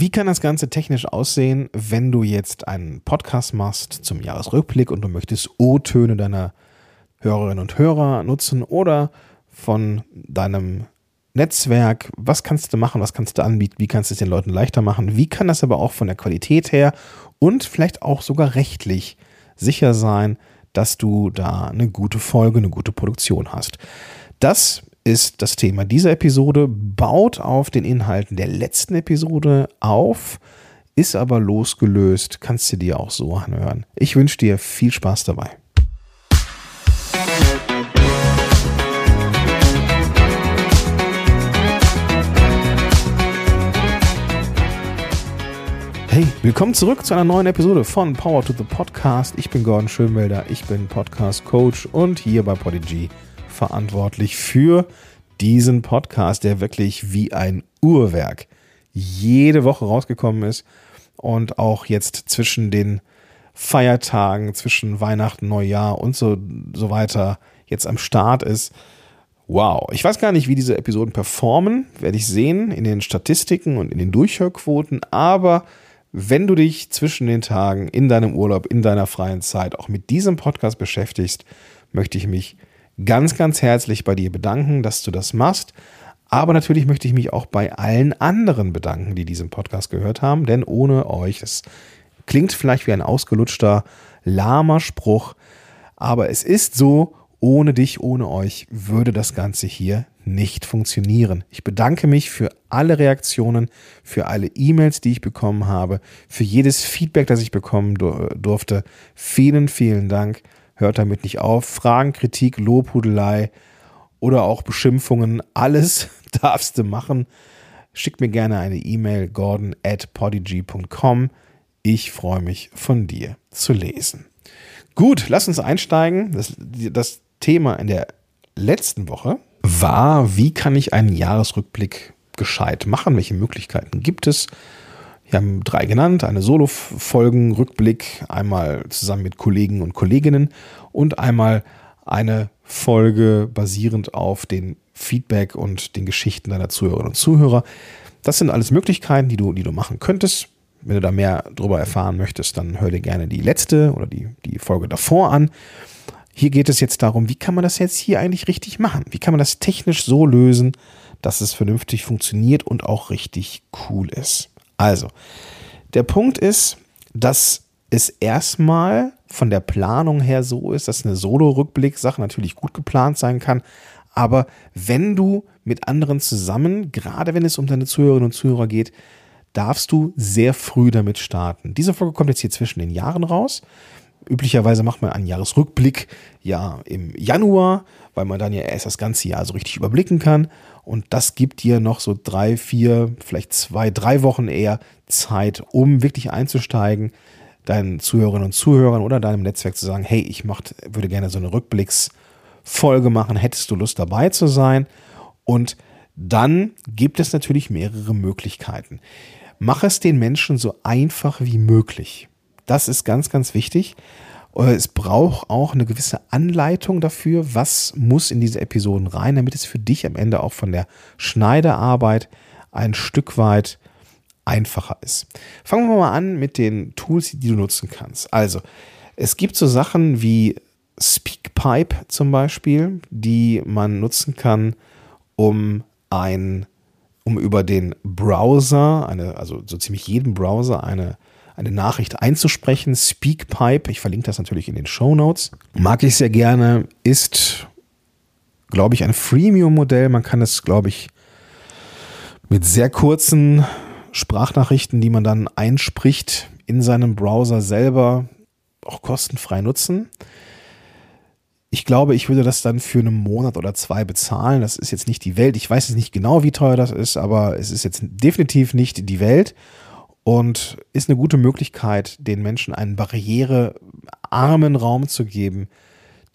Wie kann das Ganze technisch aussehen, wenn du jetzt einen Podcast machst zum Jahresrückblick und du möchtest O-Töne deiner Hörerinnen und Hörer nutzen oder von deinem Netzwerk? Was kannst du machen? Was kannst du anbieten? Wie kannst du es den Leuten leichter machen? Wie kann das aber auch von der Qualität her und vielleicht auch sogar rechtlich sicher sein, dass du da eine gute Folge, eine gute Produktion hast? Das ist das Thema dieser Episode, baut auf den Inhalten der letzten Episode auf, ist aber losgelöst, kannst du dir auch so anhören. Ich wünsche dir viel Spaß dabei. Hey, willkommen zurück zu einer neuen Episode von Power to the Podcast. Ich bin Gordon Schönwelder, ich bin Podcast Coach und hier bei Podigy verantwortlich für diesen Podcast, der wirklich wie ein Uhrwerk jede Woche rausgekommen ist und auch jetzt zwischen den Feiertagen, zwischen Weihnachten, Neujahr und so, so weiter jetzt am Start ist. Wow, ich weiß gar nicht, wie diese Episoden performen, werde ich sehen in den Statistiken und in den Durchhörquoten, aber wenn du dich zwischen den Tagen in deinem Urlaub, in deiner freien Zeit auch mit diesem Podcast beschäftigst, möchte ich mich ganz, ganz herzlich bei dir bedanken, dass du das machst. Aber natürlich möchte ich mich auch bei allen anderen bedanken, die diesen Podcast gehört haben, denn ohne euch, das klingt vielleicht wie ein ausgelutschter, lahmer Spruch, aber es ist so, ohne dich, ohne euch würde das Ganze hier nicht funktionieren. Ich bedanke mich für alle Reaktionen, für alle E-Mails, die ich bekommen habe, für jedes Feedback, das ich bekommen durfte. Vielen, vielen Dank hört damit nicht auf. Fragen, Kritik, Lobhudelei oder auch Beschimpfungen, alles darfst du machen. Schick mir gerne eine E-Mail, gordon at podigy.com. Ich freue mich, von dir zu lesen. Gut, lass uns einsteigen. Das, das Thema in der letzten Woche war, wie kann ich einen Jahresrückblick gescheit machen? Welche Möglichkeiten gibt es? Wir haben drei genannt, eine Solo-Folgen-Rückblick, einmal zusammen mit Kollegen und Kolleginnen und einmal eine Folge basierend auf den Feedback und den Geschichten deiner Zuhörerinnen und Zuhörer. Das sind alles Möglichkeiten, die du, die du machen könntest. Wenn du da mehr darüber erfahren möchtest, dann hör dir gerne die letzte oder die, die Folge davor an. Hier geht es jetzt darum, wie kann man das jetzt hier eigentlich richtig machen? Wie kann man das technisch so lösen, dass es vernünftig funktioniert und auch richtig cool ist? Also, der Punkt ist, dass es erstmal von der Planung her so ist, dass eine Solo-Rückblick-Sache natürlich gut geplant sein kann. Aber wenn du mit anderen zusammen, gerade wenn es um deine Zuhörerinnen und Zuhörer geht, darfst du sehr früh damit starten. Diese Folge kommt jetzt hier zwischen den Jahren raus. Üblicherweise macht man einen Jahresrückblick ja im Januar, weil man dann ja erst das ganze Jahr so richtig überblicken kann. Und das gibt dir noch so drei, vier, vielleicht zwei, drei Wochen eher Zeit, um wirklich einzusteigen, deinen Zuhörerinnen und Zuhörern oder deinem Netzwerk zu sagen, hey, ich mach, würde gerne so eine Rückblicksfolge machen, hättest du Lust dabei zu sein? Und dann gibt es natürlich mehrere Möglichkeiten. Mach es den Menschen so einfach wie möglich. Das ist ganz, ganz wichtig. Äh, es braucht auch eine gewisse Anleitung dafür, was muss in diese Episoden rein, damit es für dich am Ende auch von der Schneiderarbeit ein Stück weit einfacher ist. Fangen wir mal an mit den Tools, die du nutzen kannst. Also, es gibt so Sachen wie Speakpipe zum Beispiel, die man nutzen kann, um ein, um über den Browser, eine, also so ziemlich jeden Browser eine eine Nachricht einzusprechen. Speakpipe, ich verlinke das natürlich in den Show Notes. Mag ich sehr gerne, ist, glaube ich, ein Freemium-Modell. Man kann es, glaube ich, mit sehr kurzen Sprachnachrichten, die man dann einspricht, in seinem Browser selber auch kostenfrei nutzen. Ich glaube, ich würde das dann für einen Monat oder zwei bezahlen. Das ist jetzt nicht die Welt. Ich weiß jetzt nicht genau, wie teuer das ist, aber es ist jetzt definitiv nicht die Welt und ist eine gute Möglichkeit, den Menschen einen barrierearmen Raum zu geben,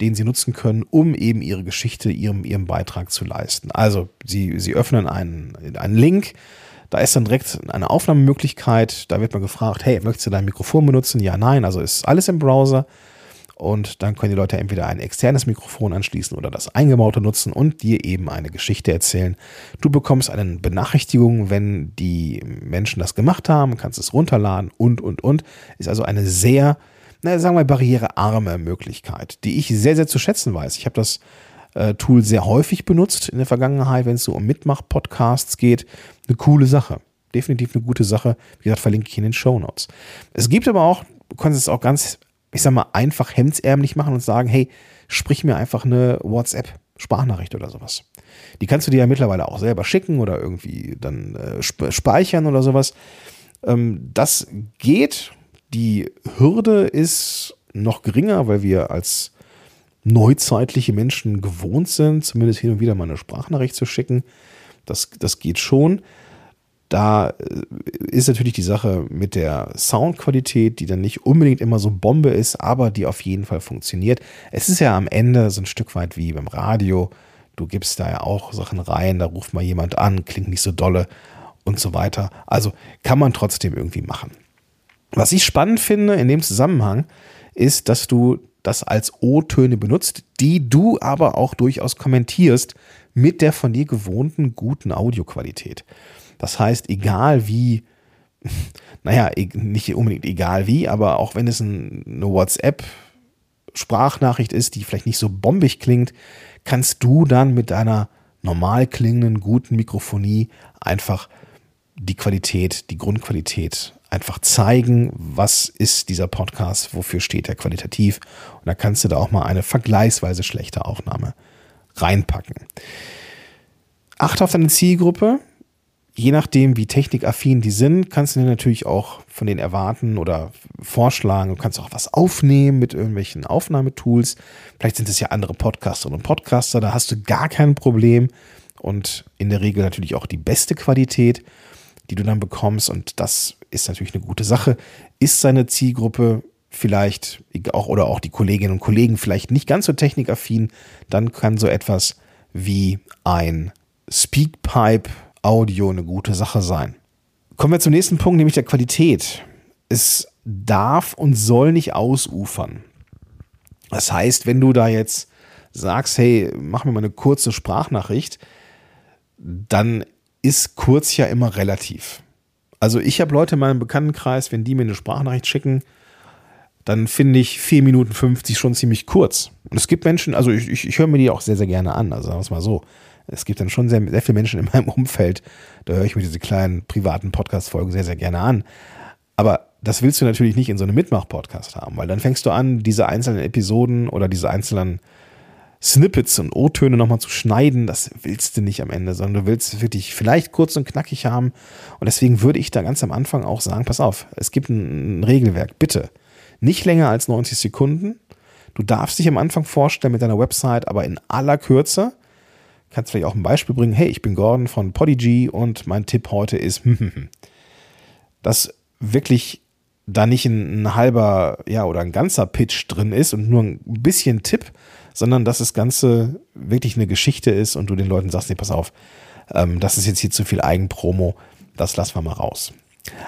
den sie nutzen können, um eben ihre Geschichte, ihrem, ihrem Beitrag zu leisten. Also sie, sie öffnen einen, einen Link, da ist dann direkt eine Aufnahmemöglichkeit, da wird man gefragt, hey, möchtest du dein Mikrofon benutzen? Ja, nein, also ist alles im Browser. Und dann können die Leute entweder ein externes Mikrofon anschließen oder das eingebaute nutzen und dir eben eine Geschichte erzählen. Du bekommst eine Benachrichtigung, wenn die Menschen das gemacht haben, kannst es runterladen und, und, und. Ist also eine sehr, na, sagen wir, barrierearme Möglichkeit, die ich sehr, sehr zu schätzen weiß. Ich habe das äh, Tool sehr häufig benutzt in der Vergangenheit, wenn es so um Mitmach-Podcasts geht. Eine coole Sache. Definitiv eine gute Sache. Wie gesagt, verlinke ich in den Show Notes. Es gibt aber auch, du kannst es auch ganz ich sag mal, einfach hemdsärmlich machen und sagen, hey, sprich mir einfach eine WhatsApp-Sprachnachricht oder sowas. Die kannst du dir ja mittlerweile auch selber schicken oder irgendwie dann äh, speichern oder sowas. Ähm, das geht. Die Hürde ist noch geringer, weil wir als neuzeitliche Menschen gewohnt sind, zumindest hin und wieder mal eine Sprachnachricht zu schicken. Das, das geht schon. Da äh, ist natürlich die Sache mit der Soundqualität, die dann nicht unbedingt immer so Bombe ist, aber die auf jeden Fall funktioniert. Es ist ja am Ende so ein Stück weit wie beim Radio. Du gibst da ja auch Sachen rein, da ruft mal jemand an, klingt nicht so dolle und so weiter. Also kann man trotzdem irgendwie machen. Was ich spannend finde in dem Zusammenhang, ist, dass du das als O-Töne benutzt, die du aber auch durchaus kommentierst mit der von dir gewohnten guten Audioqualität. Das heißt, egal wie, naja, e-, nicht unbedingt egal wie, aber auch wenn es eine WhatsApp-Sprachnachricht ist, die vielleicht nicht so bombig klingt, kannst du dann mit deiner normal klingenden, guten Mikrofonie einfach die Qualität, die Grundqualität einfach zeigen, was ist dieser Podcast, wofür steht er qualitativ. Und da kannst du da auch mal eine vergleichsweise schlechte Aufnahme reinpacken. Achte auf deine Zielgruppe je nachdem, wie technikaffin die sind, kannst du dir natürlich auch von denen erwarten oder vorschlagen. Du kannst auch was aufnehmen mit irgendwelchen Aufnahmetools. Vielleicht sind es ja andere Podcasterinnen und Podcaster, da hast du gar kein Problem. Und in der Regel natürlich auch die beste Qualität, die du dann bekommst. Und das ist natürlich eine gute Sache. Ist seine Zielgruppe vielleicht auch oder auch die Kolleginnen und Kollegen vielleicht nicht ganz so technikaffin, dann kann so etwas wie ein Speakpipe Audio eine gute Sache sein. Kommen wir zum nächsten Punkt, nämlich der Qualität. Es darf und soll nicht ausufern. Das heißt, wenn du da jetzt sagst, hey, mach mir mal eine kurze Sprachnachricht, dann ist kurz ja immer relativ. Also ich habe Leute in meinem Bekanntenkreis, wenn die mir eine Sprachnachricht schicken, dann finde ich 4 Minuten 50 schon ziemlich kurz. Und es gibt Menschen, also ich, ich, ich höre mir die auch sehr, sehr gerne an, also sagen wir es mal so es gibt dann schon sehr, sehr viele Menschen in meinem Umfeld, da höre ich mir diese kleinen privaten Podcast-Folgen sehr, sehr gerne an. Aber das willst du natürlich nicht in so einem Mitmach-Podcast haben, weil dann fängst du an, diese einzelnen Episoden oder diese einzelnen Snippets und O-Töne nochmal zu schneiden. Das willst du nicht am Ende, sondern du willst wirklich vielleicht kurz und knackig haben. Und deswegen würde ich da ganz am Anfang auch sagen, pass auf, es gibt ein Regelwerk, bitte. Nicht länger als 90 Sekunden. Du darfst dich am Anfang vorstellen mit deiner Website, aber in aller Kürze kannst vielleicht auch ein Beispiel bringen. Hey, ich bin Gordon von Podigy und mein Tipp heute ist, dass wirklich da nicht ein, ein, halber, ja, oder ein ganzer Pitch drin ist und nur ein bisschen Tipp, sondern dass das Ganze wirklich eine Geschichte ist und du den Leuten sagst, nee, pass auf, ähm, das ist jetzt hier zu viel Eigenpromo, das lassen wir mal raus.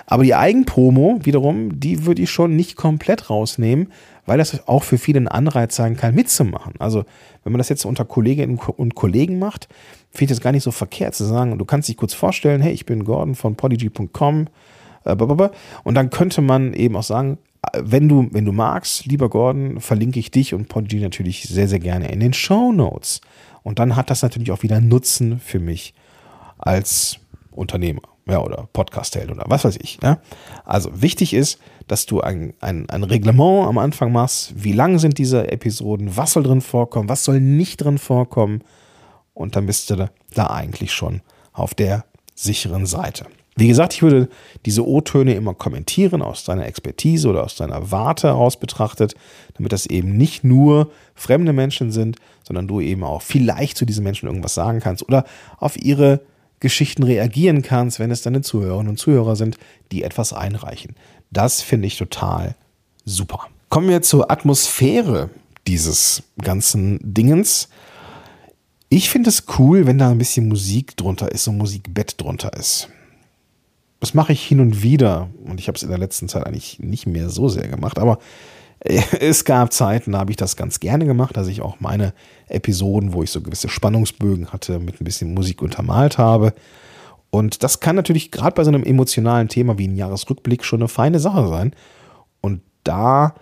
Aber die Eigenpromo wiederum, die würde ich schon nicht komplett rausnehmen, weil das auch für viele ein Anreiz sein kann, mitzumachen. Also wenn man das jetzt unter Kolleginnen und Kollegen macht, finde ich das gar nicht so verkehrt zu sagen, du kannst dich kurz vorstellen, hey, ich bin Gordon von podigy.com äh, und dann könnte man eben auch sagen, wenn du, wenn du magst, lieber Gordon, verlinke ich dich und Podigy natürlich sehr, sehr gerne in den Show Notes. Und dann hat das natürlich auch wieder Nutzen für mich als Unternehmer ja, oder Podcast-Held oder was weiß ich. Ja? Also wichtig ist, dass du ein, ein, ein Reglement am Anfang machst. Wie lang sind diese Episoden? Was soll drin vorkommen? Was soll nicht drin vorkommen? Und dann bist du da eigentlich schon auf der sicheren Seite. Wie gesagt, ich würde diese O-Töne immer kommentieren aus deiner Expertise oder aus deiner Warte heraus betrachtet, damit das eben nicht nur fremde Menschen sind, sondern du eben auch vielleicht zu diesen Menschen irgendwas sagen kannst oder auf ihre Geschichten reagieren kannst, wenn es deine Zuhörerinnen und Zuhörer sind, die etwas einreichen. Das finde ich total super. Kommen wir zur Atmosphäre dieses ganzen Dingens. Ich finde es cool, wenn da ein bisschen Musik drunter ist, so Musikbett drunter ist. Das mache ich hin und wieder und ich habe es in der letzten Zeit eigentlich nicht mehr so sehr gemacht, aber Es gab Zeiten, da habe ich das ganz gerne gemacht, dass ich auch meine Episoden, wo ich so gewisse Spannungsbögen hatte, mit ein bisschen Musik untermalt habe. Und das kann natürlich gerade bei so einem emotionalen Thema wie ein Jahresrückblick schon eine feine Sache sein. Und da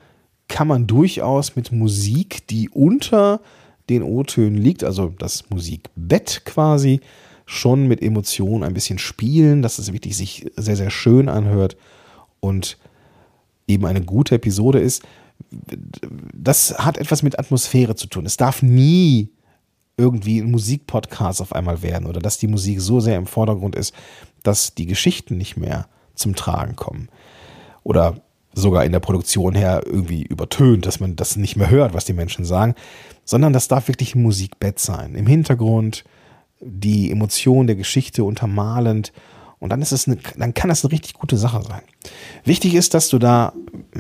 kann man durchaus mit Musik, die unter den O-Tönen liegt, also das Musikbett quasi, schon mit Emotionen ein bisschen spielen, dass es wirklich sich sehr, sehr schön anhört und eben eine gute Episode ist. Das hat etwas mit Atmosphäre zu tun. Es darf nie irgendwie ein Musikpodcast auf einmal werden oder dass die Musik so sehr im Vordergrund ist, dass die Geschichten nicht mehr zum Tragen kommen. Oder sogar in der Produktion her irgendwie übertönt, dass man das nicht mehr hört, was die Menschen sagen, sondern das darf wirklich ein Musikbett sein. Im Hintergrund die Emotion der Geschichte untermalend und dann ist es eine, dann kann das eine richtig gute Sache sein. Wichtig ist, dass du da,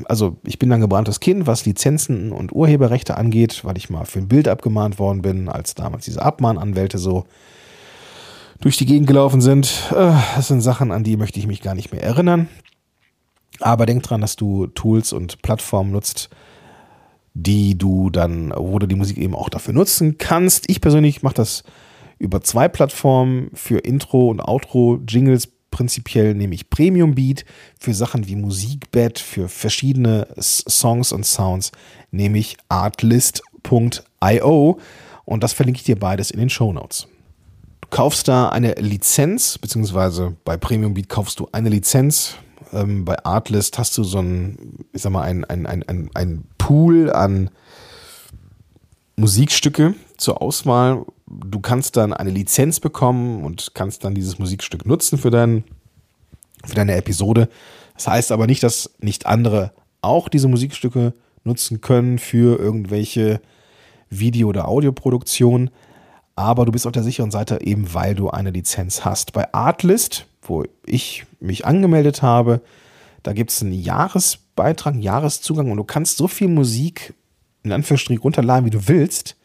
also ich bin ein gebranntes Kind, was Lizenzen und Urheberrechte angeht, weil ich mal für ein Bild abgemahnt worden bin, als damals diese Abmahnanwälte so durch die Gegend gelaufen sind. Äh, das sind Sachen, an die möchte ich mich gar nicht mehr erinnern. Aber denk dran, dass du Tools und Plattformen nutzt, die du dann, wo du die Musik eben auch dafür nutzen kannst. Ich persönlich mache das über zwei Plattformen für Intro und Outro Jingles prinzipiell nehme ich Premium Beat für Sachen wie Musikbett für verschiedene Songs und Sounds nehme ich artlist.io und das verlinke ich dir beides in den Show Notes. Du kaufst da eine Lizenz, beziehungsweise bei Premium Beat kaufst du eine Lizenz ähm, bei Artlist hast du so ein, ich sag mal, ein, ein, ein, ein, ein Pool an Musikstücke zur Auswahl. Du kannst dann eine Lizenz bekommen und kannst dann dieses Musikstück nutzen für, dein, für deine Episode. Das heißt aber nicht, dass nicht andere auch diese Musikstücke nutzen können für irgendwelche Video- oder Audioproduktionen. Aber du bist auf der sicheren Seite eben, weil du eine Lizenz hast. Bei Artlist wo ich mich angemeldet habe. Da gibt es einen Jahresbeitrag, einen Jahreszugang und du kannst so viel Musik in Anführungsstrichen runterladen, wie du willst.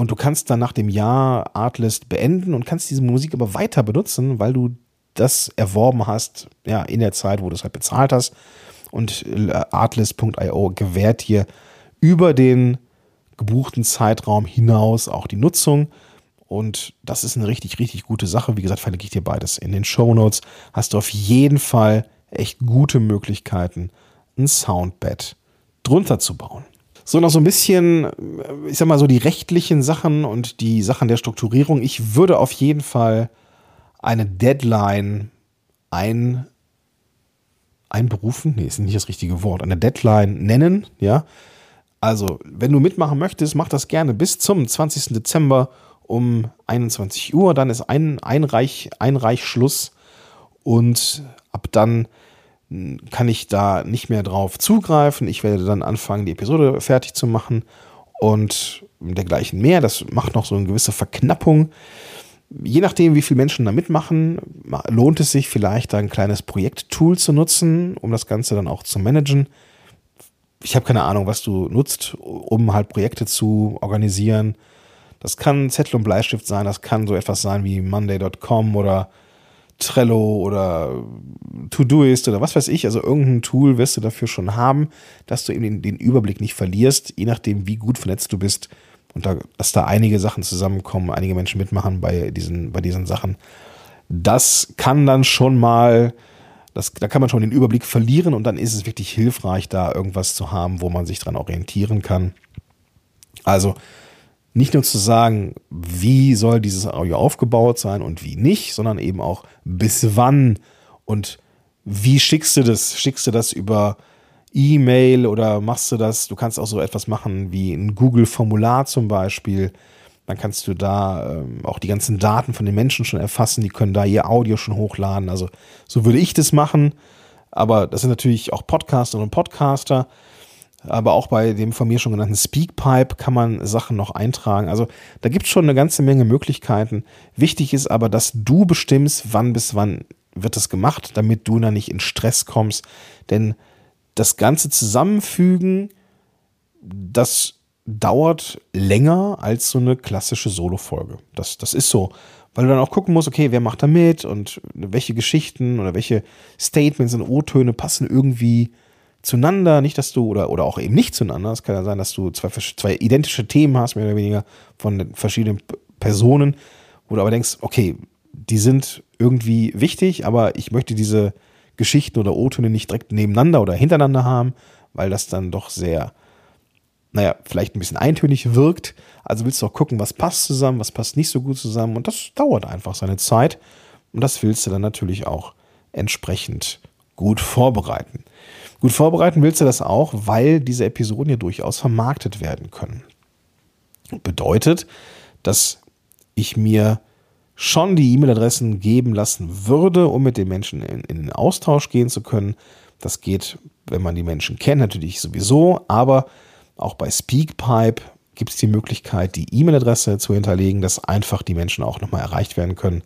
Und du kannst dann nach dem Jahr Artlist beenden und kannst diese Musik aber weiter benutzen, weil du das erworben hast, ja, in der Zeit, wo du es halt bezahlt hast. Und äh, Artlist.io gewährt dir über den gebuchten Zeitraum hinaus auch die Nutzung. Und das ist eine richtig, richtig gute Sache. Wie gesagt, verlinke ich dir beides in den Show Notes. Hast du auf jeden Fall echt gute Möglichkeiten, ein Soundbed drunter zu bauen. So, noch so ein bisschen, ich sag mal so die rechtlichen Sachen und die Sachen der Strukturierung. Ich würde auf jeden Fall eine Deadline ein, einberufen, nee, ist nicht das richtige Wort, eine Deadline nennen, ja. Also, wenn du mitmachen möchtest, mach das gerne bis zum 20. Dezember um 21 Uhr. Dann ist ein Einreich, Einreichschluss und ab dann kann ich da nicht mehr drauf zugreifen. Ich werde dann anfangen, die Episode fertig zu machen und dergleichen mehr. Das macht noch so eine gewisse Verknappung. Je nachdem, wie viele Menschen da mitmachen, lohnt es sich vielleicht da ein kleines Projekttool zu nutzen, um das Ganze dann auch zu managen. Ich habe keine Ahnung, was du nutzt, um halt Projekte zu organisieren. Das kann Zettel und Bleistift sein, das kann so etwas sein wie Monday.com oder Trello oder Todoist oder was weiß ich. Also irgendein Tool wirst du dafür schon haben, dass du eben den, den Überblick nicht verlierst, je nachdem, wie gut vernetzt du bist. Und da, dass da einige Sachen zusammenkommen, einige Menschen mitmachen bei diesen, bei diesen Sachen. Das kann dann schon mal, das, da kann man schon den Überblick verlieren und dann ist es wirklich hilfreich, da irgendwas zu haben, wo man sich dran orientieren kann. Also nicht nur zu sagen, wie soll dieses Audio aufgebaut sein und wie nicht, sondern eben auch bis wann und wie schickst du das? Schickst du das über E-Mail oder machst du das? Du kannst auch so etwas machen wie ein Google-Formular zum Beispiel. Dann kannst du da ähm, auch die ganzen Daten von den Menschen schon erfassen. Die können da ihr Audio schon hochladen. Also so würde ich das machen. Aber das sind natürlich auch Podcasterinnen und Podcaster aber auch bei dem von mir schon genannten Speakpipe kann man Sachen noch eintragen. Also da gibt es schon eine ganze Menge Möglichkeiten. Wichtig ist aber, dass du bestimmst, wann bis wann wird das gemacht, damit du da nicht in Stress kommst. Denn das ganze Zusammenfügen, das dauert länger als so eine klassische Solo-Folge. Das, das ist so. Weil du dann auch gucken musst, okay, wer macht da mit und welche Geschichten oder welche Statements und O-Töne passen irgendwie zueinander, nicht, dass du, oder, oder auch eben nicht zueinander. Es kann ja sein, dass du zwei, zwei identische Themen hast, mehr oder weniger, von verschiedenen Personen, wo du aber denkst, okay, die sind irgendwie wichtig, aber ich möchte diese Geschichten oder O-Töne nicht direkt nebeneinander oder hintereinander haben, weil das dann doch sehr, naja, vielleicht ein bisschen eintönig wirkt. Also willst du auch gucken, was passt zusammen, was passt nicht so gut zusammen. Und das dauert einfach seine Zeit. Und das willst du dann natürlich auch entsprechend gut vorbereiten. Gut vorbereiten willst du das auch, weil diese Episoden ja durchaus vermarktet werden können. Bedeutet, dass ich mir schon die E-Mail-Adressen geben lassen würde, um mit den Menschen in, in den Austausch gehen zu können. Das geht, wenn man die Menschen kennt, natürlich sowieso, aber auch bei Speakpipe gibt es die Möglichkeit, die E-Mail-Adresse zu hinterlegen, dass einfach die Menschen auch nochmal erreicht werden können.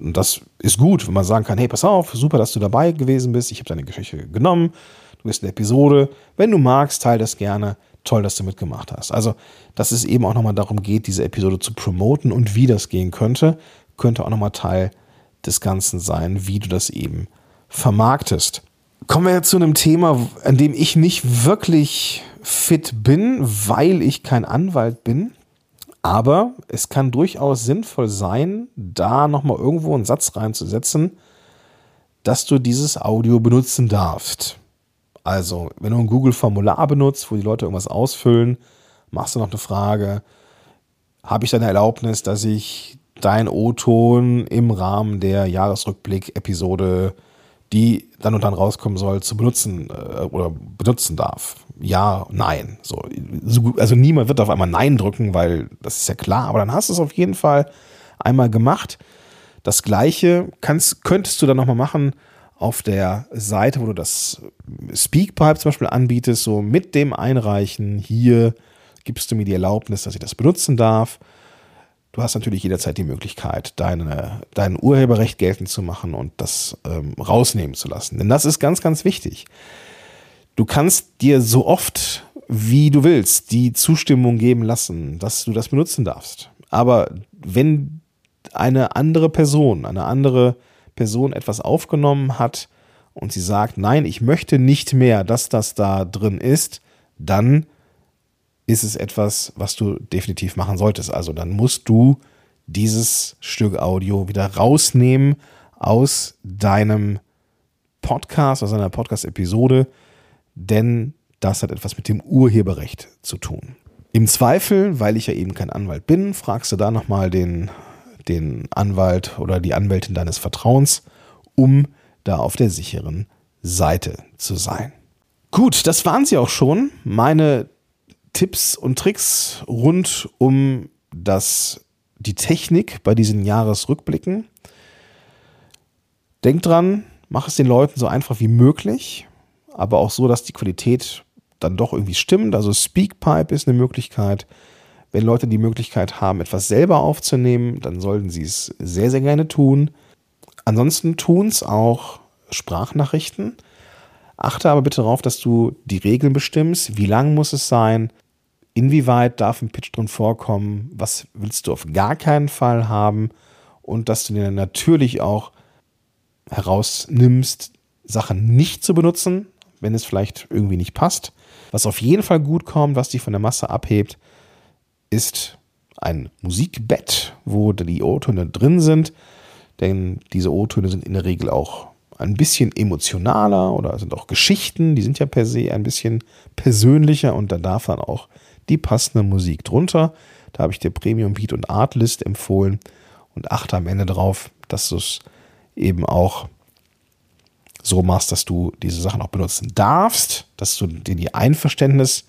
Und das ist gut, wenn man sagen kann, hey, pass auf, super, dass du dabei gewesen bist, ich habe deine Geschichte genommen, du bist eine Episode, wenn du magst, teile das gerne, toll, dass du mitgemacht hast. Also, dass es eben auch nochmal darum geht, diese Episode zu promoten und wie das gehen könnte, könnte auch nochmal Teil des Ganzen sein, wie du das eben vermarktest. Kommen wir jetzt zu einem Thema, an dem ich nicht wirklich fit bin, weil ich kein Anwalt bin. Aber es kann durchaus sinnvoll sein, da nochmal irgendwo einen Satz reinzusetzen, dass du dieses Audio benutzen darfst. Also, wenn du ein Google-Formular benutzt, wo die Leute irgendwas ausfüllen, machst du noch eine Frage, habe ich deine Erlaubnis, dass ich dein O-Ton im Rahmen der Jahresrückblick-Episode, die dann und dann rauskommen soll, zu benutzen äh, oder benutzen darf? Ja, nein. So, also niemand wird auf einmal Nein drücken, weil das ist ja klar, aber dann hast du es auf jeden Fall einmal gemacht. Das gleiche kannst, könntest du dann nochmal machen, auf der Seite, wo du das Speakpipe zum Beispiel anbietest, so mit dem Einreichen, hier gibst du mir die Erlaubnis, dass ich das benutzen darf. Du hast natürlich jederzeit die Möglichkeit, deine, dein Urheberrecht geltend zu machen und das ähm, rausnehmen zu lassen. Denn das ist ganz, ganz wichtig. Du kannst dir so oft, wie du willst, die Zustimmung geben lassen, dass du das benutzen darfst. Aber wenn eine andere Person, eine andere Person etwas aufgenommen hat und sie sagt, nein, ich möchte nicht mehr, dass das da drin ist, dann ist es etwas, was du definitiv machen solltest. Also dann musst du dieses Stück Audio wieder rausnehmen aus deinem Podcast, aus einer Podcast-Episode, denn das hat etwas mit dem Urheberrecht zu tun. Im Zweifel, weil ich ja eben kein Anwalt bin, fragst du da nochmal den den Anwalt oder die Anwältin deines Vertrauens, um da auf der sicheren Seite zu sein. Gut, das waren sie auch schon. Meine Tipps und Tricks rund um das, die Technik bei diesen Jahresrückblicken. Denk dran, mach es den Leuten so einfach wie möglich, aber auch so, dass die Qualität dann doch irgendwie stimmt. Also Speakpipe ist eine Möglichkeit. Wenn Leute die Möglichkeit haben, etwas selber aufzunehmen, dann sollten sie es sehr, sehr gerne tun. Ansonsten tun es auch Sprachnachrichten. Achte aber bitte darauf, dass du die Regeln bestimmst. Wie lang muss es sein? Inwieweit darf ein Pitch drin vorkommen? Was willst du auf gar keinen Fall haben? Und dass du dir natürlich auch herausnimmst, Sachen nicht zu benutzen, wenn es vielleicht irgendwie nicht passt. Was auf jeden Fall gut kommt, was dich von der Masse abhebt, ist ein Musikbett, wo die O-Töne drin sind. Denn diese O-Töne sind in der Regel auch ein bisschen emotionaler oder sind auch Geschichten, die sind ja per se ein bisschen persönlicher und da darf dann auch die passende Musik drunter. Da habe ich dir Premium Beat und Artlist empfohlen und achte am Ende darauf, dass du es eben auch so machst, dass du diese Sachen auch benutzen darfst, dass du dir die Einverständnis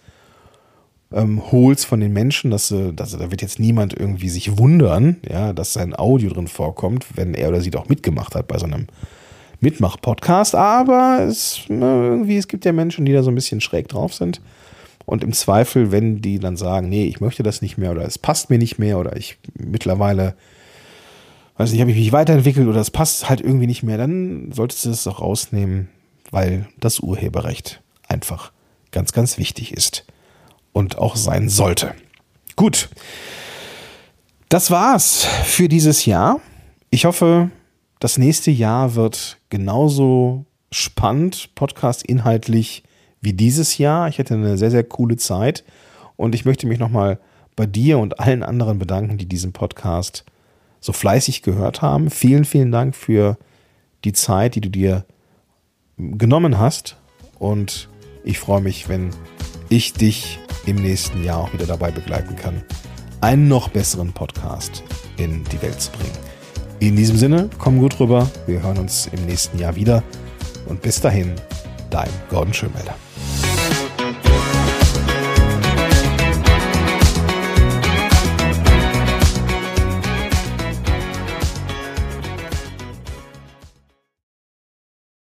ähm, holst von den Menschen, dass, äh, dass da wird jetzt niemand irgendwie sich wundern, ja, dass sein Audio drin vorkommt, wenn er oder sie doch mitgemacht hat bei so einem Mitmach-Podcast. Aber es, irgendwie, es gibt ja Menschen, die da so ein bisschen schräg drauf sind. Und im Zweifel, wenn die dann sagen, nee, ich möchte das nicht mehr oder es passt mir nicht mehr oder ich mittlerweile, weiß nicht, habe ich mich weiterentwickelt oder es passt halt irgendwie nicht mehr, dann solltest du es auch rausnehmen, weil das Urheberrecht einfach ganz, ganz wichtig ist und auch sein sollte. Gut. Das war's für dieses Jahr. Ich hoffe, das nächste Jahr wird genauso spannend, Podcast inhaltlich, wie dieses Jahr. Ich hatte eine sehr, sehr coole Zeit und ich möchte mich nochmal bei dir und allen anderen bedanken, die diesen Podcast so fleißig gehört haben. Vielen, vielen Dank für die Zeit, die du dir genommen hast und ich freue mich, wenn ich dich im nächsten Jahr auch wieder dabei begleiten kann, einen noch besseren Podcast in die Welt zu bringen. In diesem Sinne, komm gut rüber. Wir hören uns im nächsten Jahr wieder. Und bis dahin, dein Gordon Schönmelder.